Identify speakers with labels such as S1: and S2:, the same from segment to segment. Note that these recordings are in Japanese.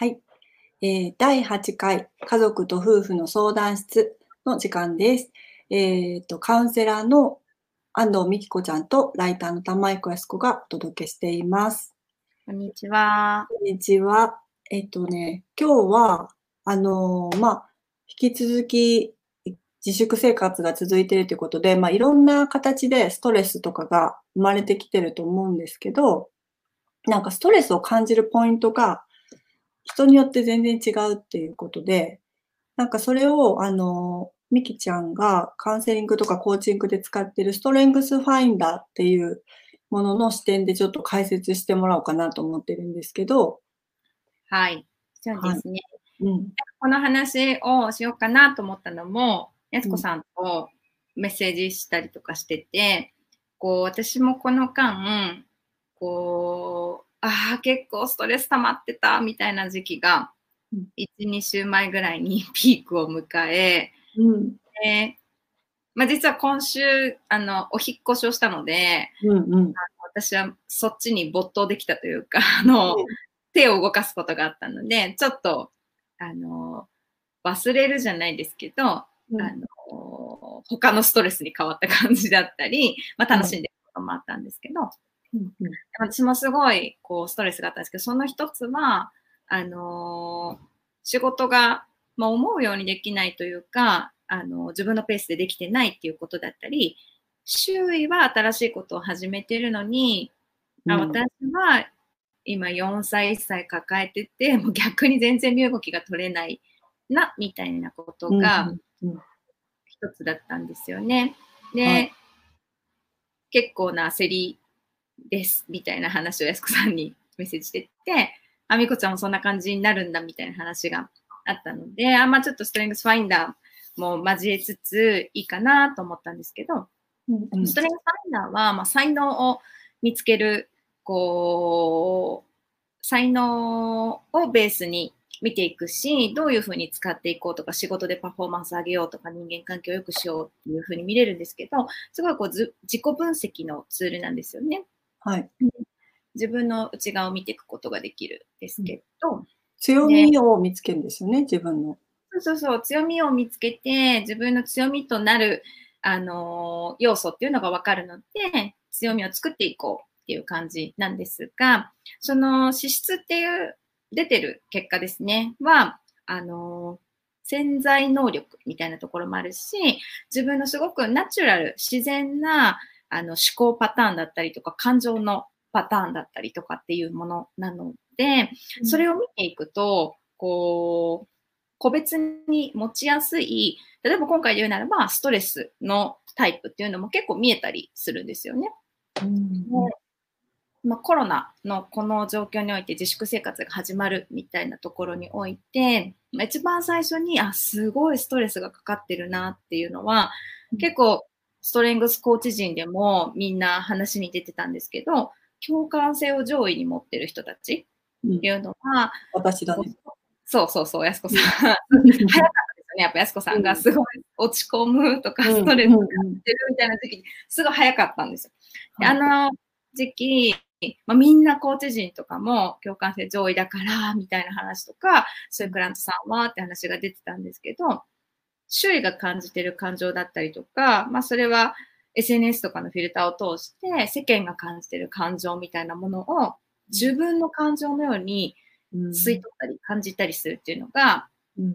S1: はい、えー、第8回家族と夫婦の相談室の時間です。えっ、ー、と、カウンセラーの安藤美希子ちゃんとライターの玉井子康子がお届けしています。
S2: こんにちは。
S1: こんにちは。えっ、ー、とね、今日は、あのまあ、引き続き自粛生活が続いているということで、まあ、いろんな形でストレスとかが生まれてきてると思うんですけど、なんかストレスを感じるポイントが人によって全然違うっていうことで、なんかそれを、あの、ミキちゃんがカウンセリングとかコーチングで使ってるストレングスファインダーっていうものの視点でちょっと解説してもらおうかなと思ってるんですけど。
S2: はい。そうですね。はい、うん、この話をしようかなと思ったのも、やすこさんとメッセージしたりとかしてて、こう、私もこの間、こう、ああ、結構ストレス溜まってたみたいな時期が、1、2週前ぐらいに ピークを迎え、うん、でまあ、実は今週あのお引越しをしたので、うんうん、あの私はそっちに没頭できたというか あの、うん、手を動かすことがあったのでちょっとあの忘れるじゃないですけど、うん、あの他のストレスに変わった感じだったり、まあ、楽しんでることもあったんですけど、うんうん、私もすごいこうストレスがあったんですけど、その一つは、あのー、仕事が、まあ、思うようにできないというか、あのー、自分のペースでできてないっていうことだったり、周囲は新しいことを始めてるのに、うん、あ私は今4歳、1歳抱えてて、もう逆に全然身動きが取れないな、みたいなことが一つだったんですよね。で、はい、結構な焦りですみたいな話をやすこさんにメッセージしてて、あみこちゃんもそんな感じになるんだみたいな話があったので、あんまちょっとストレングスファインダーも交えつついいかなと思ったんですけど、うんうん、ストレングスファインダーは、まあ、才能を見つける、こう、才能をベースに見ていくし、どういうふうに使っていこうとか、仕事でパフォーマンス上げようとか、人間関係を良くしようっていうふうに見れるんですけど、すごいこう自己分析のツールなんですよね。はい。自分の内側を見ていくことができるんですけど、うん、
S1: 強みを見つけるんですよね、自分の。
S2: そうそうそう、強みを見つけて、自分の強みとなる、あのー、要素っていうのが分かるので、強みを作っていこうっていう感じなんですが、その資質っていう出てる結果ですね、は、あのー、潜在能力みたいなところもあるし、自分のすごくナチュラル、自然なあの思考パターンだったりとか、感情のパターンだったりとかっていうものなので、それを見ていくと、こう、個別に持ちやすい、例えば今回で言うならば、ストレスのタイプっていうのも結構見えたりするんですよね。うん。まあ、コロナのこの状況において自粛生活が始まるみたいなところにおいて、まあ、一番最初に、あ、すごいストレスがかかってるなっていうのは、結構ストレングスコーチ陣でもみんな話に出てたんですけど、共感性を上位に持ってる人たちっていうのは、
S1: うん、私だね。
S2: そうそうそう、やすこさん。早かったですよね。やっぱやすこさんがすごい落ち込むとか、ストレスがってるみたいな時に、すごい早かったんですよ。あの時期、まあ、みんなコーチ陣とかも共感性上位だからみたいな話とか、そういうクラントさんはって話が出てたんですけど、周囲が感じてる感情だったりとか、まあ、それは SNS とかのフィルターを通して世間が感じてる感情みたいなものを自分の感情のように吸い取ったり感じたりするっていうのが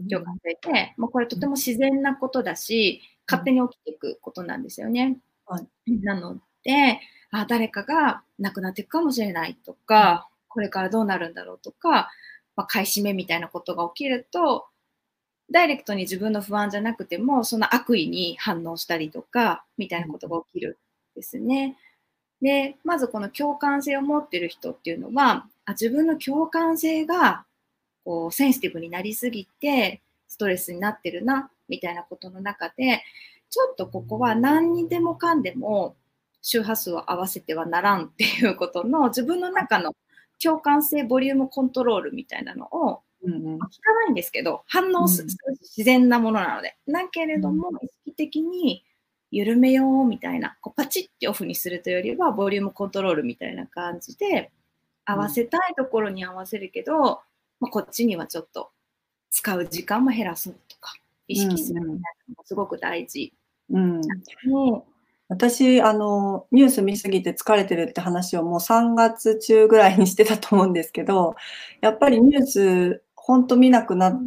S2: 共感性で、まあ、これとても自然なことだし勝手に起きていくことなんですよね。はい、なのであ誰かが亡くなっていくかもしれないとかこれからどうなるんだろうとか、まあ、買い占めみたいなことが起きるとダイレクトに自分の不安じゃなくても、その悪意に反応したりとか、みたいなことが起きるんですね。で、まずこの共感性を持ってる人っていうのは、あ自分の共感性がこうセンシティブになりすぎて、ストレスになってるな、みたいなことの中で、ちょっとここは何にでもかんでも周波数を合わせてはならんっていうことの自分の中の共感性ボリュームコントロールみたいなのをうんうん、聞かないんですけど、反応する、自然なものなので。だけれども、意識的に緩めようみたいな、こうパチッてオフにするというよりは、ボリュームコントロールみたいな感じで、合わせたいところに合わせるけど、まあ、こっちにはちょっと使う時間も減らそうとか、意識するみたいなのもすごく大事。
S1: うん、うん。私、あの、ニュース見すぎて疲れてるって話をもう3月中ぐらいにしてたと思うんですけど、やっぱりニュース、ほんと見なくなっ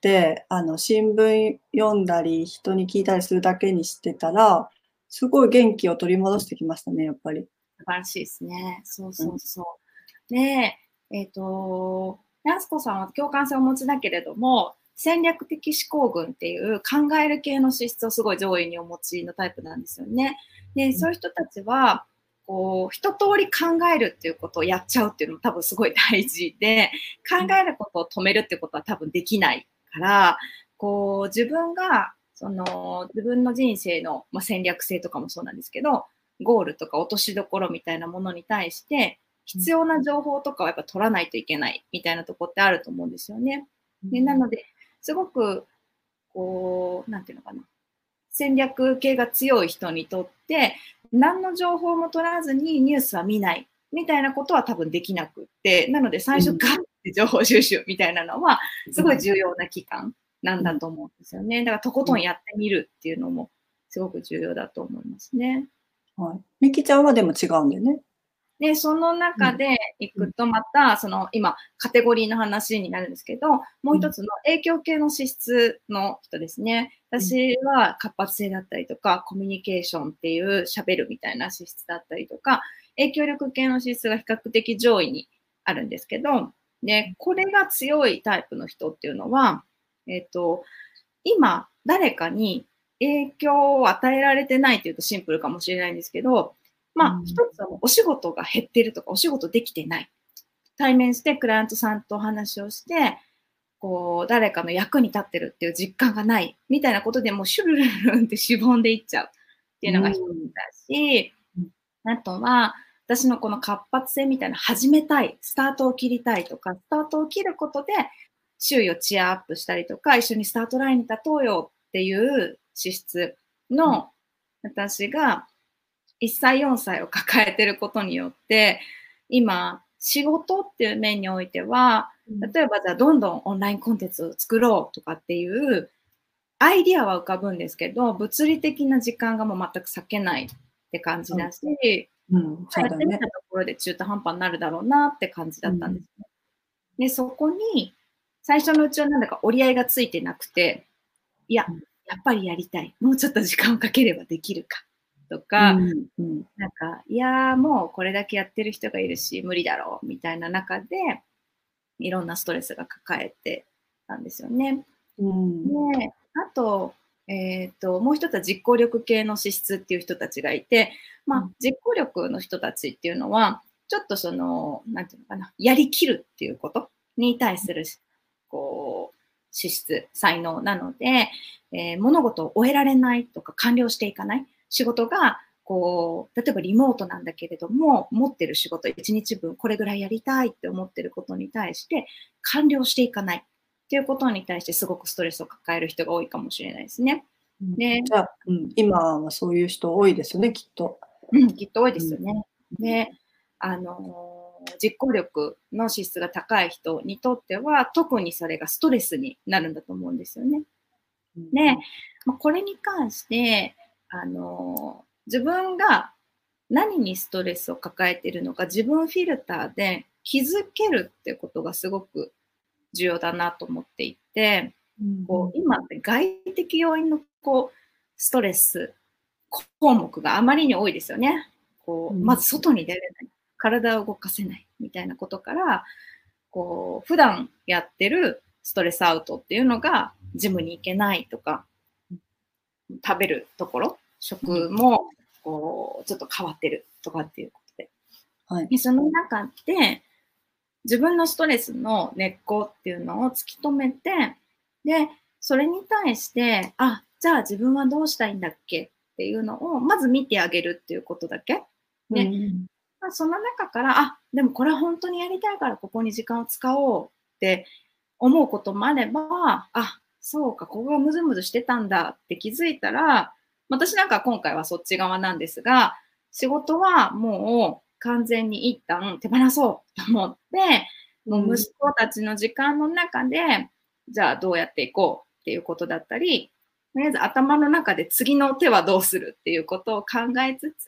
S1: て、あの、新聞読んだり、人に聞いたりするだけにしてたら、すごい元気を取り戻してきましたね、やっぱり。
S2: 素晴らしいですね。そうそうそう。うん、で、えっ、ー、と、やすこさんは共感性をお持ちだけれども、戦略的思考群っていう考える系の資質をすごい上位にお持ちのタイプなんですよね。で、そういう人たちは、こう、一通り考えるっていうことをやっちゃうっていうのも多分すごい大事で、考えることを止めるっていうことは多分できないから、こう、自分が、その、自分の人生の、まあ、戦略性とかもそうなんですけど、ゴールとか落としどころみたいなものに対して、必要な情報とかをやっぱ取らないといけないみたいなとこってあると思うんですよね。でなので、すごく、こう、なんていうのかな。戦略系が強い人にとって、何の情報も取らずにニュースは見ないみたいなことは多分できなくって、なので最初ガッて情報収集みたいなのは、すごい重要な期間なんだと思うんですよね。だからとことんやってみるっていうのもすごく重要だと思いますね。
S1: はい。みきちゃんはでも違うんだよね。
S2: で、その中でいくとまた、その今、カテゴリーの話になるんですけど、もう一つの影響系の資質の人ですね。私は活発性だったりとか、コミュニケーションっていう喋るみたいな資質だったりとか、影響力系の資質が比較的上位にあるんですけど、で、これが強いタイプの人っていうのは、えっ、ー、と、今、誰かに影響を与えられてないというとシンプルかもしれないんですけど、まあ、一つはお仕事が減ってるとか、お仕事できてない。対面してクライアントさんとお話をして、こう、誰かの役に立ってるっていう実感がない、みたいなことでもうシュルルルンってしぼんでいっちゃう。っていうのが一つだし、あとは、私のこの活発性みたいな始めたい、スタートを切りたいとか、スタートを切ることで周囲をチアアップしたりとか、一緒にスタートラインに立とうよっていう資質の私が1歳、4歳を抱えてることによって、今、仕事っていう面においては、例えばじゃあどんどんオンラインコンテンツを作ろうとかっていうアイディアは浮かぶんですけど、物理的な時間がもう全く避けないって感じだし、うん、そうやってみたところで中途半端になるだろうなって感じだったんですね。うん、で、そこに最初のうちはなんだか折り合いがついてなくて、いや、やっぱりやりたい。もうちょっと時間をかければできるか。とか、うんうん、なんか、いやもうこれだけやってる人がいるし、無理だろう、みたいな中で、いろんなストレスが抱えてたんですよね。うん、で、あと、えっ、ー、と、もう一つは実行力系の資質っていう人たちがいて、まあ、実行力の人たちっていうのは、ちょっとその、なんていうのかな、やりきるっていうことに対する、こう、資質、才能なので、えー、物事を終えられないとか完了していかない。仕事が、こう、例えばリモートなんだけれども、持ってる仕事1日分これぐらいやりたいって思ってることに対して完了していかないっていうことに対してすごくストレスを抱える人が多いかもしれないですね。
S1: でじゃあ、うん、今はそういう人多いですよね、きっと。
S2: うん、きっと多いですよね。うん、で、あのー、実行力の資質が高い人にとっては、特にそれがストレスになるんだと思うんですよね。で、まあ、これに関して、あの自分が何にストレスを抱えているのか自分フィルターで気づけるってことがすごく重要だなと思っていて、うん、こう今って外的要因のこうストレス項目があまりに多いですよね。こうまず外に出れない、体を動かせないみたいなことから、こう普段やってるストレスアウトっていうのがジムに行けないとか、食べるところ食もこうちょっと変わってるとかっていうことで。はい、でその中で自分のストレスの根っこっていうのを突き止めてでそれに対してあじゃあ自分はどうしたいんだっけっていうのをまず見てあげるっていうことだけ。で、うんまあ、その中からあでもこれは本当にやりたいからここに時間を使おうって思うこともあればあそうかここがムズムズしてたんだって気づいたら私なんか今回はそっち側なんですが、仕事はもう完全に一旦手放そうと思って、もう息子たちの時間の中で、じゃあどうやっていこうっていうことだったり、とりあえず頭の中で次の手はどうするっていうことを考えつつ、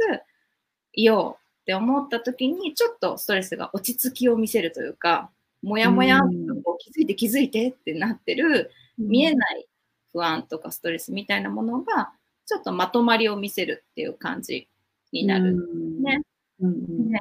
S2: いようって思った時に、ちょっとストレスが落ち着きを見せるというか、もやもやとこう気づいて気づいてってなってる、見えない不安とかストレスみたいなものが、ちょっとまとまりを見せるっていう感じになる。ん。ですね。ね。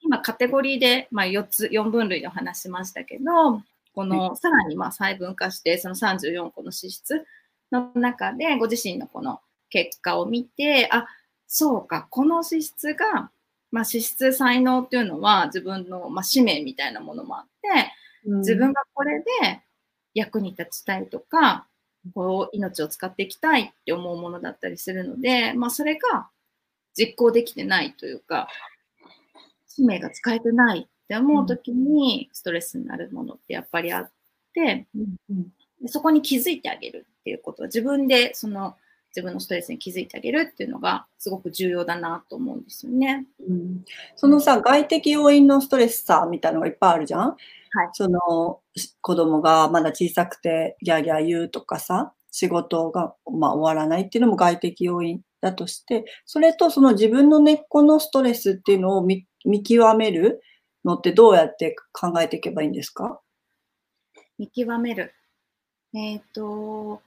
S2: 今、カテゴリーで、まあ、4つ、4分類でお話しましたけど、このさらにまあ細分化して、その34個の資質の中で、ご自身のこの結果を見て、あ、そうか、この資質が、まあ、資質、才能っていうのは自分の、まあ、使命みたいなものもあって、自分がこれで役に立ちたいとか、こう命を使っていきたいって思うものだったりするので、まあ、それが実行できてないというか、使命が使えてないって思う時にストレスになるものってやっぱりあって、でそこに気づいてあげるっていうことは自分でその自分のストレスに気づいてあげるっていうのがすごく重要だなと思うんですよね。
S1: うん、そのさ外的要因のストレスさみたいなのがいっぱいあるじゃん？はい、その子供がまだ小さくてギャーギャー言うとかさ仕事が、まあ、終わらないっていうのも外的要因だとしてそれとその自分の根っこのストレスっていうのを見極めるのってどうやって考えていけばいいんですか？
S2: 見極める。えっ、ー、と、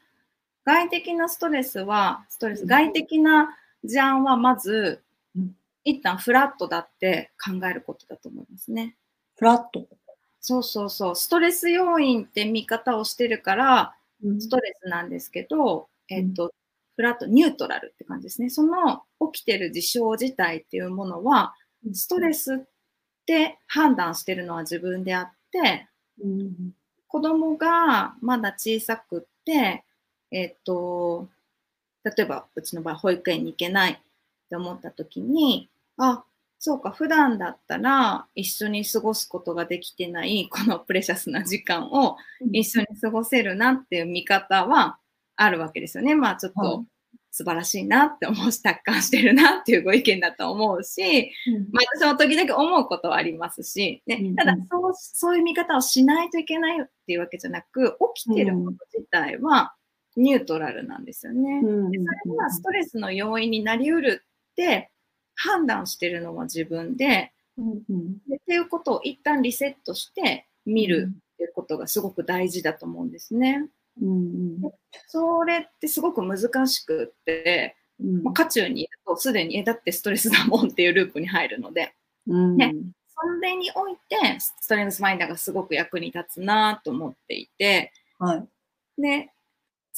S2: 外的なストレスは、ストレス、外的な事案はまず、うん、一旦フラットだって考えることだと思いますね。
S1: フラット？
S2: そうそうそう。ストレス要因って見方をしてるから、ストレスなんですけど、うん、えっ、と、フラット、ニュートラルって感じですね。その起きてる事象自体っていうものは、ストレスって判断してるのは自分であって、うん、子供がまだ小さくって、えっ、と、例えばうちの場合保育園に行けないって思った時に、あ、そうか、普段だったら一緒に過ごすことができてないこのプレシャスな時間を一緒に過ごせるなっていう見方はあるわけですよね。まあちょっと素晴らしいなって思うし、達観してるなっていうご意見だと思うし、うん、まあ、私も時々思うことはありますし、ね、ただそう、そういう見方をしないといけないっていうわけじゃなく、起きてること自体はニュートラルなんですよね。でそれがストレスの要因になりうるって判断してるのは自分で、うんうん、でっていうことを一旦リセットして見るっていうことがすごく大事だと思うんですね。うんうん、それってすごく難しくって、うん、まあ、渦中にいるとすでにえだってストレスだもんっていうループに入るので、うん、ね、それにおいてストレングスマインダーがすごく役に立つなと思っていて、はい、で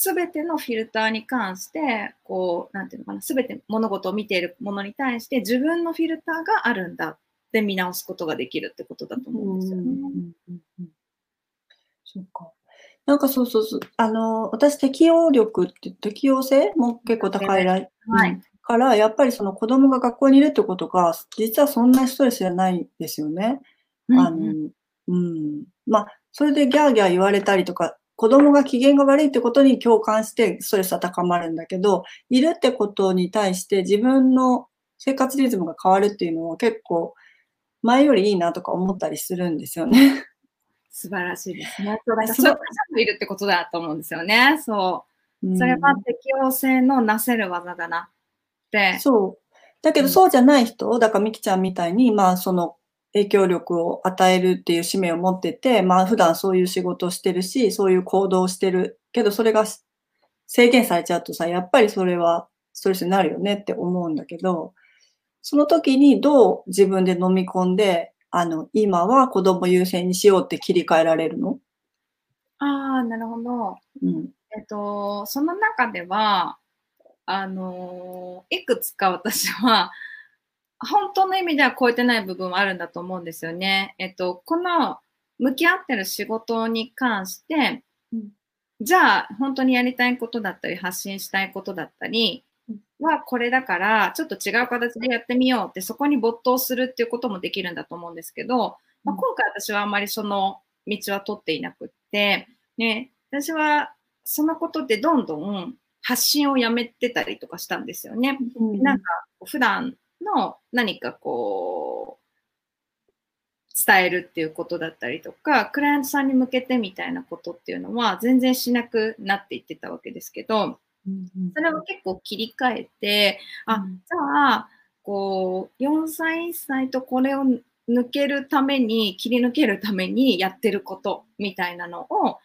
S2: 全てのフィルターに関してこうなんていうのかな全て物事を見ているものに対して自分のフィルターがあるんだって見直すことができるってことだと思うんですよね。
S1: そうかなんかそうそうそう、あの、私適応力って適応性も結構高いら、はい、から、やっぱりその子供が学校にいるってことが、実はそんなストレスじゃないですよね。うん、あの、うん。まあ、それでギャーギャー言われたりとか、子供が機嫌が悪いってことに共感してストレスは高まるんだけど、いるってことに対して自分の生活リズムが変わるっていうのは結構前よりいいなとか思ったりするんですよね。
S2: 素晴らしいですね。そうだからそういるってことだと思うんですよね。そう。それは適応性のなせる技だなって。
S1: そう。だけどそうじゃない人、だからみきちゃんみたいに、まあその影響力を与えるっていう使命を持ってて、まあ普段そういう仕事をしてるし、そういう行動をしてるけど、それが制限されちゃうとさ、やっぱりそれはストレスになるよねって思うんだけど、その時にどう自分で飲み込んで、あの、今は子供優先にしようって切り替えられるの？
S2: ああ、なるほど。うん。えっと、その中では、あのいくつか私は、本当の意味では超えてない部分はあるんだと思うんですよね。えっと、この向き合ってる仕事に関して、うん、じゃあ本当にやりたいことだったり発信したいことだったり、はこれだから、ちょっと違う形でやってみようって、そこに没頭するっていうこともできるんだと思うんですけど、まあ、今回私はあんまりその道は取っていなくって、ね、私はそのことでどんどん発信をやめてたりとかしたんですよね。うん、なんか普段の何かこう、伝えるっていうことだったりとか、クライアントさんに向けてみたいなことっていうのは全然しなくなっていってたわけですけど、それを結構切り替えて、あ、じゃあ、こう、4歳、1歳とこれを抜けるために、切り抜けるためにやってることみたいなのを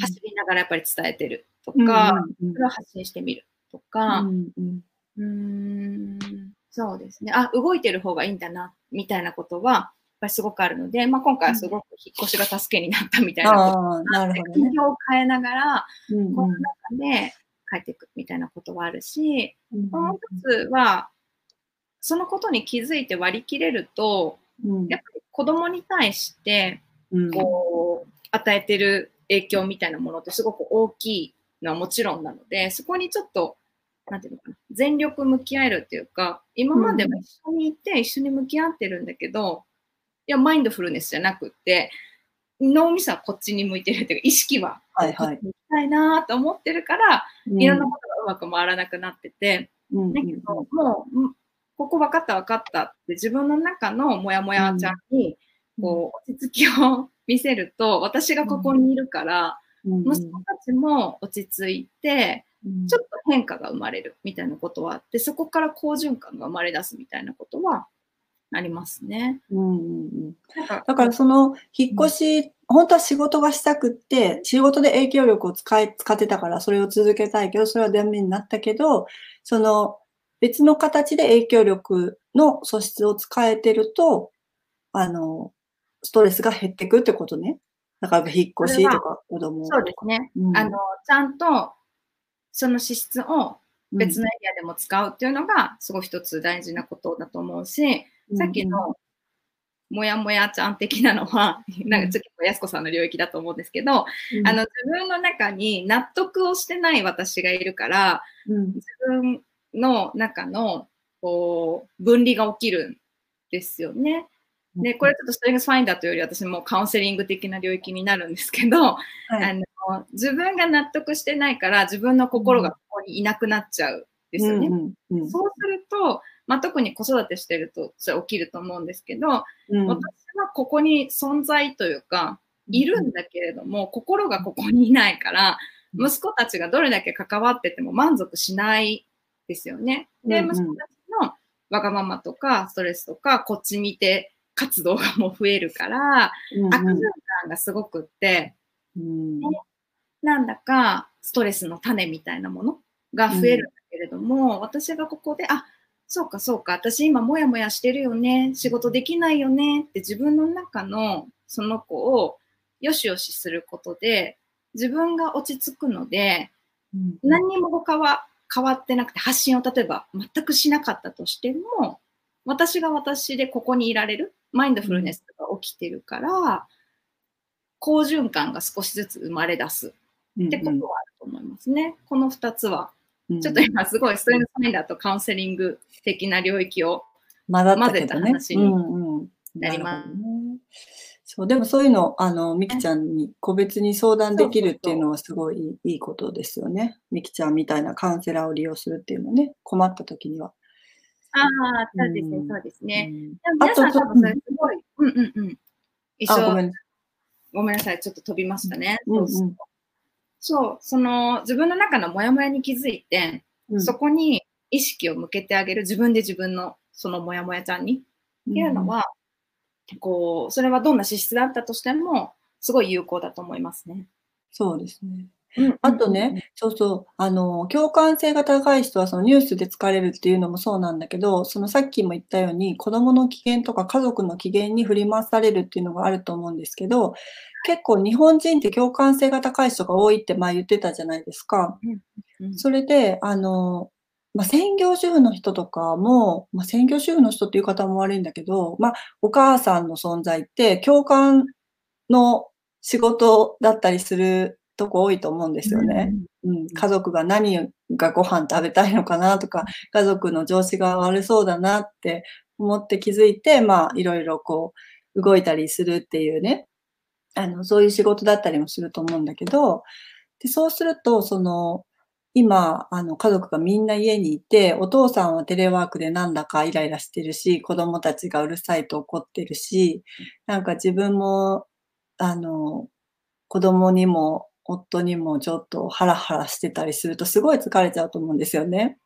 S2: 走りながらやっぱり伝えてるとか、それを発信してみるとか、うん、そうですね。あ、動いてる方がいいんだな、みたいなことは、やっぱりすごくあるので、まあ、今回はすごく引っ越しが助けになったみたいなことなるほど、ね、を変えながら、うんうん、この中で帰っていくみたいなことはあるし、もう一つは、そのことに気づいて割り切れると、うん、やっぱり子供に対して、こう、与えてる影響みたいなものってすごく大きいのはもちろんなので、そこにちょっと、なんていうのかな、全力向き合えるっていうか、今までも一緒にいて一緒に向き合ってるんだけど、いや、マインドフルネスじゃなくって、脳みそはこっちに向いてるっていうか、意識は、はいはい。行きたいなと思ってるから、うん、いろんなことがうまく回らなくなってて、うん、だけど、もう、ここ分かった分かったって自分の中のモヤモヤちゃんに、こう、落ち着きを見せると、私がここにいるから、息子たちも落ち着いて、ちょっと変化が生まれるみたいなことはあって、そこから好循環が生まれ出すみたいなことはありますね。うんうんう
S1: ん、だからその引っ越し、うん、本当は仕事がしたくって、仕事で影響力を使い使ってたからそれを続けたいけど、それはダメになったけど、その別の形で影響力の素質を使えてると、あの、ストレスが減っていくってことね。だから引っ越しとか子供
S2: そうですね。うん、あの、ちゃんとその資質を別のエリアでも使うっていうのが、すごい一つ大事なことだと思うし、うん、さっきのもやもやちゃん的なのは、なんか次のやすこさんの領域だと思うんですけど、うん、あの自分の中に納得をしてない私がいるから、自分の中のこう分離が起きるんですよね。で、これちょっとストレングスファインダーというより私もカウンセリング的な領域になるんですけど、はい、あの自分が納得してないから自分の心がここにいなくなっちゃうんですよね。うんうんうん、そうすると、まあ、特に子育てしてるとそれ起きると思うんですけど、うん、私はここに存在というか、いるんだけれども、心がここにいないから、息子たちがどれだけ関わってても満足しないですよね。で、息子たちのわがままとかストレスとか、こっち見て活動がもう増えるから、うんうん、悪循環がすごくって、うん、なんだかストレスの種みたいなものが増えるんだけれども、うん、私がここで、あ、そうかそうか、私今もやもやしてるよね、仕事できないよねって自分の中のその子をよしよしすることで、自分が落ち着くので、うん、何にも他は変わってなくて、発信を例えば全くしなかったとしても、私が私でここにいられる。マインドフルネスが起きてるから、好循環が少しずつ生まれ出すってことはあると思いますね。うんうん、この2つは、ちょっと今すごいストレングスファインダーとカウンセリング的な領域を混ぜた話になります。
S1: そう、でもそういうの、あの、みきちゃんに個別に相談できるっていうのはすごいいいことですよね。みきちゃんみたいなカウンセラーを利用するっていうのね、困った時には。
S2: ああ、そうですね、そうですね。皆さん多分それすごい、うんうんうん。一緒ごめんごめんなさい、ちょっと飛びましたね。うんうん、そう、その自分の中のモヤモヤに気づいて、うん、そこに意識を向けてあげる、自分で自分のそのモヤモヤちゃんに、っていうのは、こう、それはどんな資質だったとしても、すごい有効だと思いますね。
S1: そうですね。あとね、そうそう、あの、共感性が高い人はそのニュースで疲れるっていうのもそうなんだけど、そのさっきも言ったように、子供の機嫌とか家族の機嫌に振り回されるっていうのがあると思うんですけど、結構日本人って共感性が高い人が多いって前言ってたじゃないですか。それで、あの、まあ、専業主婦の人とかも、まあ、専業主婦の人っていう方も悪いんだけど、まあ、お母さんの存在って共感の仕事だったりするとこ多いと思うんですよね。うん、家族が何がご飯食べたいのかなとか、家族の上司が悪そうだなって思って気づいて、まあ、いろいろこう、動いたりするっていうね、あの、そういう仕事だったりもすると思うんだけど、で、そうすると、その、今、あの、家族がみんな家にいて、お父さんはテレワークでなんだかイライラしてるし、子供たちがうるさいと怒ってるし、なんか自分も、あの、子供にも夫にもちょっとハラハラしてたりするとすごい疲れちゃうと思うんですよね。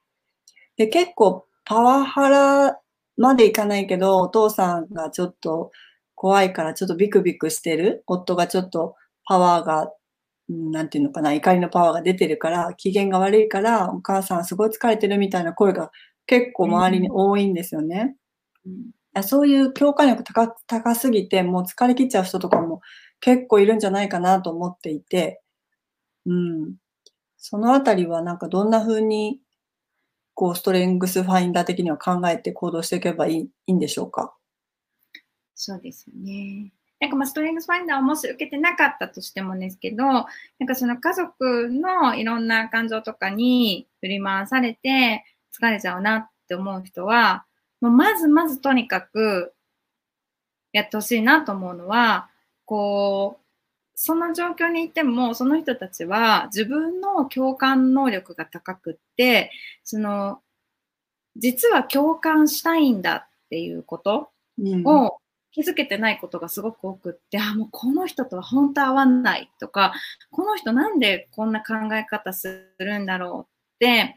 S1: で、結構パワハラまでいかないけど、お父さんがちょっと怖いからちょっとビクビクしてる。夫がちょっとパワーが、なんていうのかな、怒りのパワーが出てるから、機嫌が悪いから、お母さんすごい疲れてるみたいな声が結構周りに多いんですよね。うん、そういう共感力高高すぎて、もう疲れ切っちゃう人とかも結構いるんじゃないかなと思っていて、うん。そのあたりはなんかどんな風に、こう、ストレングスファインダー的には考えて行動していけばいいいいんでしょうか？
S2: そうですよね。なんかまあストレングスファインダーをもし受けてなかったとしてもですけど、なんかその家族のいろんな感情とかに振り回されて疲れちゃうなって思う人は、もうまずまずとにかくやってほしいなと思うのは、こう、その状況にいても、その人たちは自分の共感能力が高くって、その、実は共感したいんだっていうことを気づけてないことがすごく多くって、うん、あ、もうこの人とは本当合わないとか、この人なんでこんな考え方するんだろうって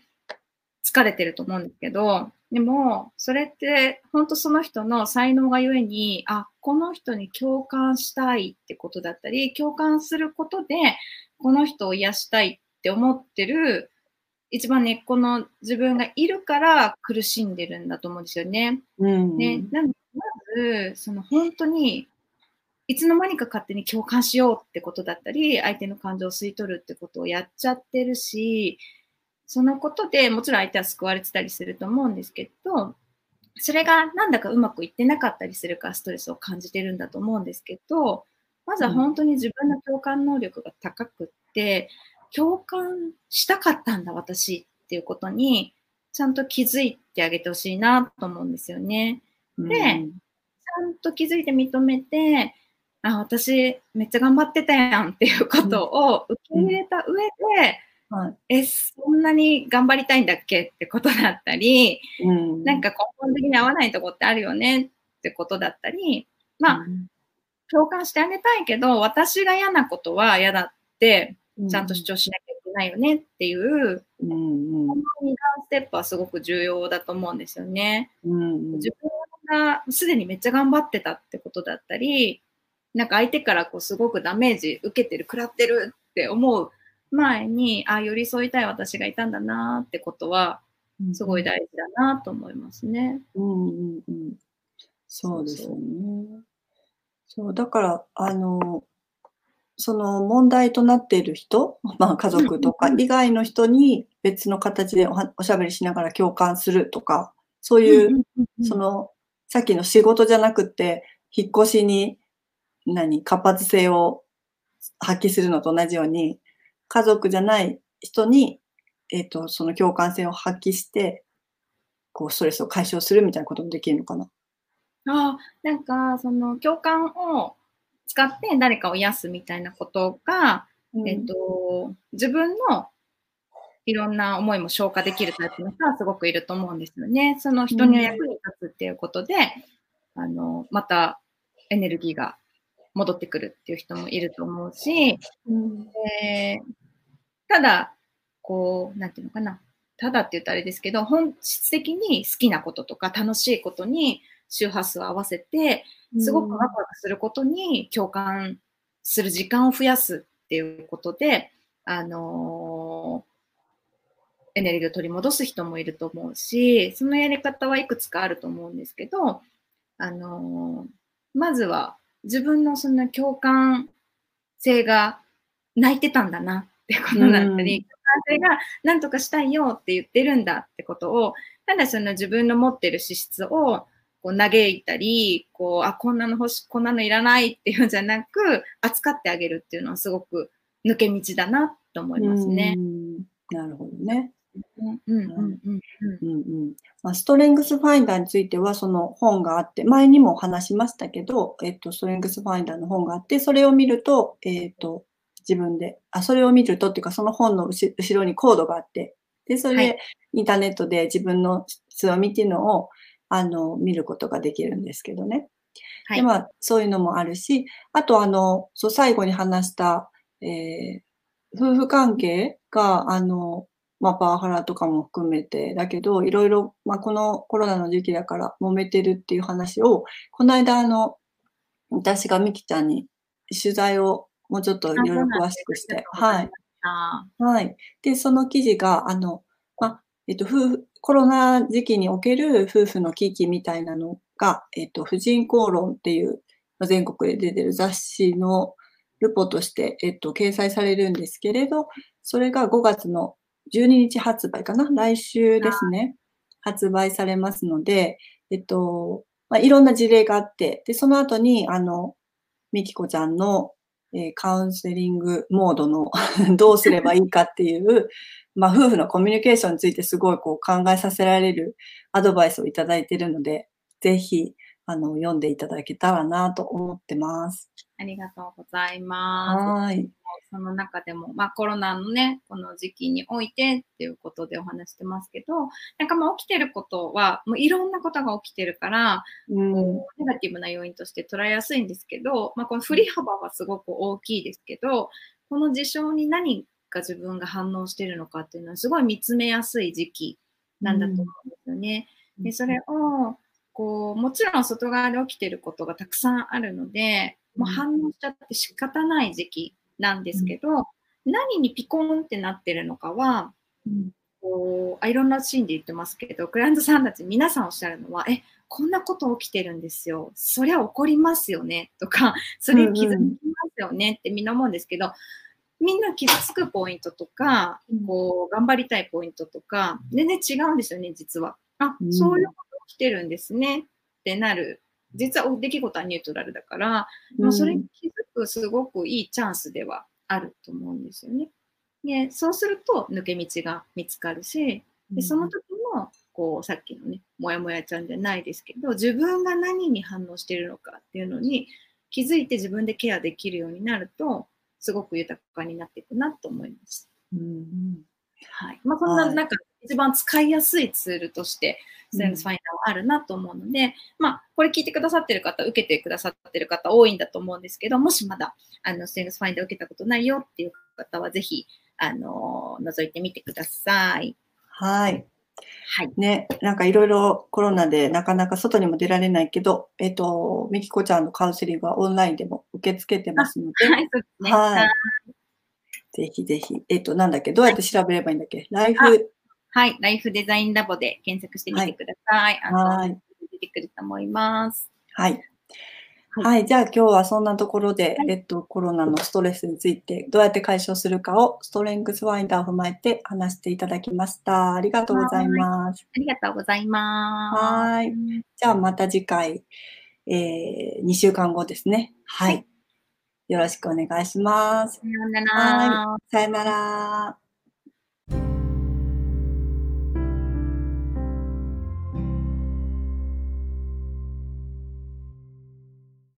S2: 疲れてると思うんですけど、でも、それって本当その人の才能がゆえに、あ、この人に共感したいってことだったり、共感することで、この人を癒したいって思ってる、一番根っこの自分がいるから苦しんでるんだと思うんですよね。うん、ねなので、まず、その本当に、いつの間にか勝手に共感しようってことだったり、相手の感情を吸い取るってことをやっちゃってるし、そのことでもちろん相手は救われてたりすると思うんですけど、それがなんだかうまくいってなかったりするからストレスを感じてるんだと思うんですけど、まずは本当に自分の共感能力が高くって、共感したかったんだ私っていうことにちゃんと気づいてあげてほしいなと思うんですよね。で、ちゃんと気づいて認めて、あ、私めっちゃ頑張ってたやんっていうことを受け入れた上で、はい、え、そんなに頑張りたいんだっけってことだったり、うん、なんか根本的に合わないとこってあるよねってことだったり、まあ、うん、共感してあげたいけど、私が嫌なことは嫌だって、ちゃんと主張しなきゃいけないよねっていう、この2ステップはすごく重要だと思うんですよね。うんうん、自分がすでにめっちゃ頑張ってたってことだったり、なんか相手からこうすごくダメージ受けてる、食らってるって思う前に、あ、寄り添いたい私がいたんだなってことは、すごい大事だなと思いますね。うんうんうん。
S1: そうですよね。そう、だから、あの、その問題となっている人、まあ家族とか以外の人に別の形でおしゃべりしながら共感するとか、そういう、その、さっきの仕事じゃなくて、引っ越しに、何、活発性を発揮するのと同じように、家族じゃない人に、えっ、ー、と、その共感性を発揮して、こう、ストレスを解消するみたいなこともできるのかな。
S2: ああ、なんか、その共感を使って誰かを癒すみたいなことが、うん、えっ、ー、と、自分のいろんな思いも消化できるタイプの人はすごくいると思うんですよね。その人に役に立つっていうことで、うん、あの、またエネルギーが戻ってくるっていう人もいると思うし、うん、えー、ただ、こう、なんていうのかな、ただって言ったらあれですけど、本質的に好きなこととか楽しいことに周波数を合わせて、すごくワクワクすることに共感する時間を増やすっていうことで、あのー、エネルギーを取り戻す人もいると思うし、そのやり方はいくつかあると思うんですけど、あのー、まずは自分のその共感性が泣いてたんだなってことだったり、共感性が何とかしたいよって言ってるんだってことを、ただその自分の持ってる資質をこう嘆いたり、こう、あ、こんなの欲し、こんなのいらないっていうんじゃなく、扱ってあげるっていうのはすごく抜け道だなと思いますね。
S1: なるほどね。ストレングスファインダーについてはその本があって、前にも話しましたけど、えっと、ストレングスファインダーの本があって、それを見ると、えっと、自分で。あ、それを見るとっていうか、その本の後ろにコードがあって、で、それでインターネットで自分の強みっていうのを、あの、見ることができるんですけどね。はい、で、まあ、そういうのもあるし、あと、あの、そう、最後に話した、えー、夫婦関係が、あの、まあ、パワハラとかも含めて、だけど、いろいろ、まあ、このコロナの時期だから揉めてるっていう話を、この間、あの、私がみきちゃんに取材をもうちょっといろいろ詳しくして、はい。はい。で、その記事が、あの、まあ、えっと、夫婦、コロナ時期における夫婦の危機みたいなのが、えっと、婦人公論っていう、全国で出てる雑誌のルポとして、えっと、掲載されるんですけれど、それが5月の12日発売かな？来週ですね。発売されますので、えっと、まあ、いろんな事例があって、で、その後に、あの、みきこちゃんの、えー、カウンセリングモードの どうすればいいかっていう、まあ、夫婦のコミュニケーションについてすごいこう考えさせられるアドバイスをいただいているので、ぜひ、あの、読んでいただけたらなと思ってます。
S2: ありがとうございます。はい。その中でも、まあコロナのね、この時期においてっていうことでお話してますけど、なんかまあ起きてることは、もういろんなことが起きてるから、うん、ネガティブな要因として捉えやすいんですけど、まあこの振り幅はすごく大きいですけど、この事象に何か自分が反応してるのかっていうのはすごい見つめやすい時期なんだと思うんですよね。うん、でそれをこう、もちろん外側で起きてることがたくさんあるので、もう反応しちゃって仕方ない時期なんですけど、うん、何にピコンってなってるのかは、うん、こうあいろんなシーンで言ってますけど、クライアントさんたち皆さんおっしゃるのは、え、こんなこと起きてるんですよ。そりゃ起こりますよね。とか、それ気づきますよねってみんな思うんですけど、みんな傷つくポイントとか、こう、頑張りたいポイントとか、全然違うんですよね、実は。あ、そういうこ来てるんですねってなる。実は出来事はニュートラルだから、うん、それに気づくすごくいいチャンスではあると思うんですよね。で、そうすると抜け道が見つかるし、でその時も、こう、さっきのね、もやもやちゃんじゃないですけど、自分が何に反応しているのかっていうのに気づいて自分でケアできるようになると、すごく豊かになっていくなと思います。うん、はいまあ、そんな中、一番使いやすいツールとして、ストレングスファインダーはあるなと思うので、うん、まあ、これ聞いてくださってる方、受けてくださってる方多いんだと思うんですけど、もしまだ、あの、ストレングスファインダー受けたことないよっていう方は、ぜひ、あの、覗いてみてください。
S1: はい。はい。ね、なんかいろいろコロナでなかなか外にも出られないけど、えっ、ー、と、みきこちゃんのカウンセリングはオンラインでも受け付けてますので、はい、ね。はい。ぜひぜひ。えっ、ー、と、なんだっけ？どうやって調べればいいんだっけ？ライフ。
S2: はい。ライフデザインラボで検索してみてください。はい。出てくると思います。
S1: はい。はい。じゃあ今日はそんなところで、はい、えっと、コロナのストレスについてどうやって解消するかをストレングスファインダーを踏まえて話していただきました。ありがとうございます。
S2: ありがとうございま
S1: す。はい。じゃあまた次回、えー、2週間後ですね。はいよろしくお願いします。さよなら。さよなら。